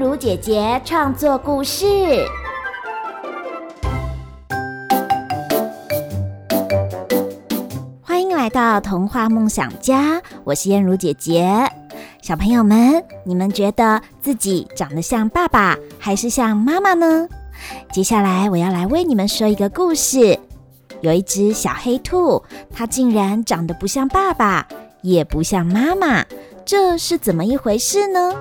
如姐姐创作故事。欢迎来到童话梦想家，我是燕如姐姐。小朋友们，你们觉得自己长得像爸爸还是像妈妈呢？接下来我要来为你们说一个故事。有一只小黑兔，它竟然长得不像爸爸，也不像妈妈，这是怎么一回事呢？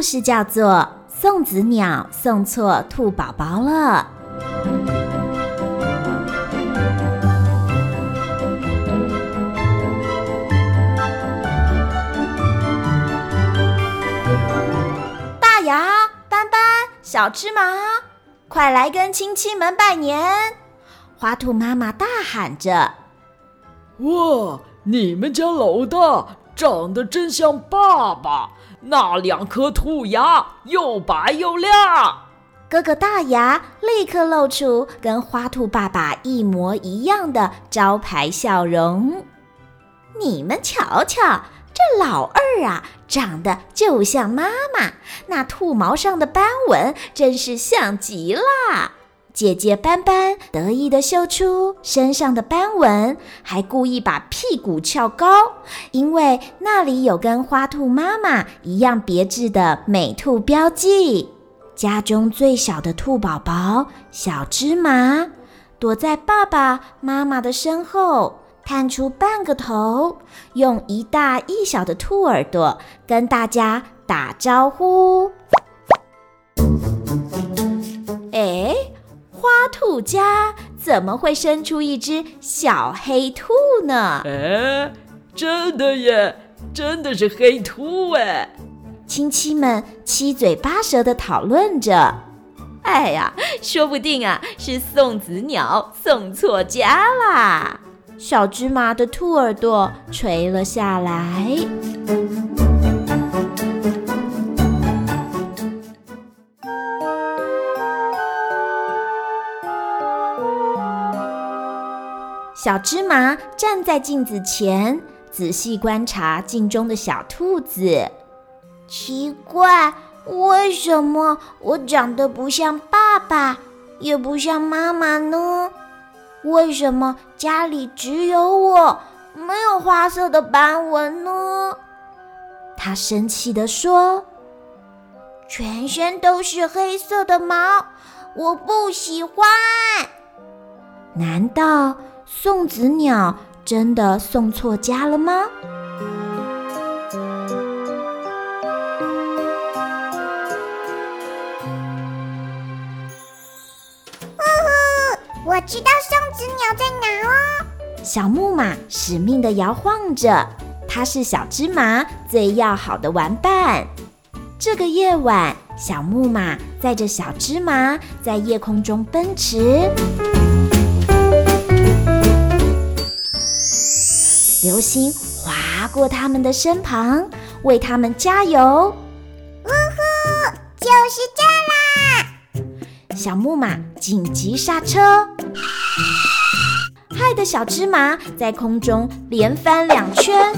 故事叫做《送子鸟送错兔宝宝了》。大牙、斑斑、小芝麻，快来跟亲戚们拜年！花兔妈妈大喊着：“哇，你们家老大长得真像爸爸！”那两颗兔牙又白又亮，哥哥大牙立刻露出跟花兔爸爸一模一样的招牌笑容。你们瞧瞧，这老二啊，长得就像妈妈，那兔毛上的斑纹真是像极了。姐姐斑斑得意地秀出身上的斑纹，还故意把屁股翘高，因为那里有跟花兔妈妈一样别致的美兔标记。家中最小的兔宝宝小芝麻，躲在爸爸妈妈的身后，探出半个头，用一大一小的兔耳朵跟大家打招呼。家怎么会生出一只小黑兔呢？哎，真的耶，真的是黑兔哎！亲戚们七嘴八舌地讨论着。哎呀，说不定啊是送子鸟送错家啦！小芝麻的兔耳朵垂了下来。小芝麻站在镜子前，仔细观察镜中的小兔子。奇怪，为什么我长得不像爸爸，也不像妈妈呢？为什么家里只有我，没有花色的斑纹呢？他生气地说：“全身都是黑色的毛，我不喜欢。难道？”送子鸟真的送错家了吗？我知道送子鸟在哪哦。小木马使命的摇晃着，它是小芝麻最要好的玩伴。这个夜晚，小木马载着小芝麻在夜空中奔驰。流星划过他们的身旁，为他们加油。呜呼，就是这啦！小木马紧急刹车，害得小芝麻在空中连翻两圈，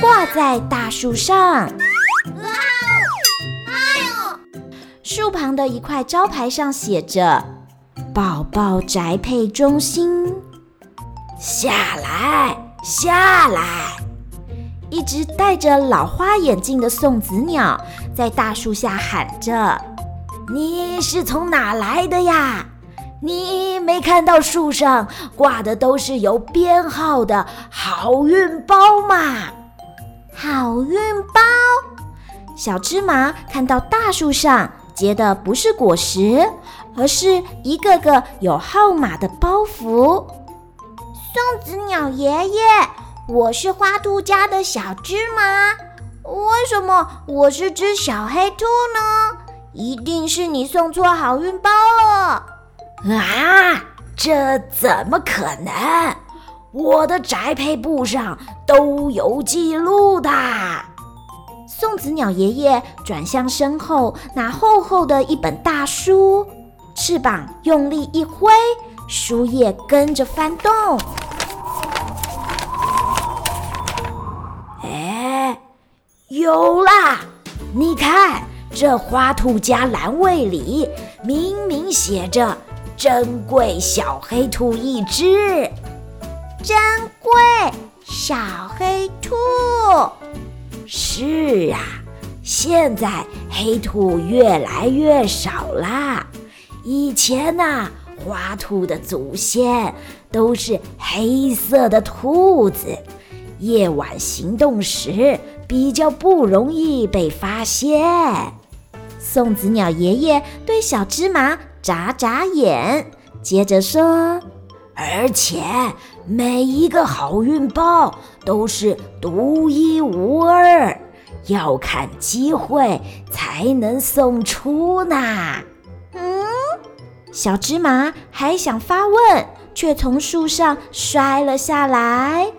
挂在大树上。树旁的一块招牌上写着“宝宝宅配中心”。下来，下来！一只戴着老花眼镜的送子鸟在大树下喊着：“你是从哪来的呀？你没看到树上挂的都是有编号的好运包吗？”好运包！小芝麻看到大树上结的不是果实，而是一个个有号码的包袱。送子鸟爷爷，我是花兔家的小芝麻，为什么我是只小黑兔呢？一定是你送错好运包了！啊，这怎么可能？我的宅配簿上都有记录的。送子鸟爷爷转向身后那厚厚的一本大书，翅膀用力一挥，书页跟着翻动。有啦！你看，这花兔家栏位里明明写着“珍贵小黑兔一只”。珍贵小黑兔。是啊，现在黑兔越来越少啦。以前呐，花兔的祖先都是黑色的兔子，夜晚行动时比较不容易被发现。送子鸟爷爷对小芝麻眨眨眼，接着说：“而且每一个好运包都是独一无二，要看机会才能送出呢。”嗯。小芝麻还想发问，却从树上摔了下来。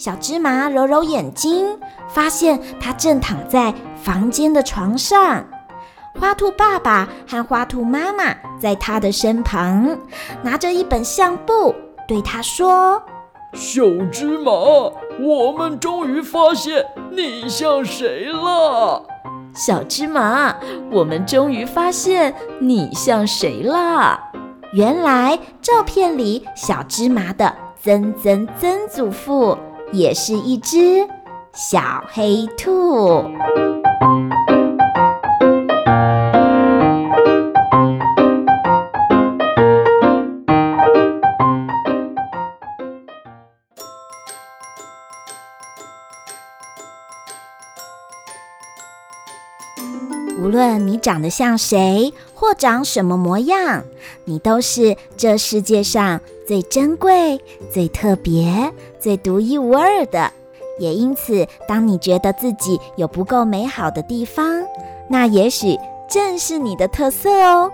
小芝麻揉揉眼睛，发现它正躺在房间的床上。花兔爸爸和花兔妈妈在它的身旁，拿着一本相簿，对它说。小芝麻，我们终于发现你像谁了。小芝麻，我们终于发现你像谁了。原来照片里小芝麻的曾曾曾祖父也是一只小黑兔。长得像谁，或长什么模样，你都是这世界上最珍贵、最特别、最独一无二的。也因此，当你觉得自己有不够美好的地方，那也许正是你的特色哦。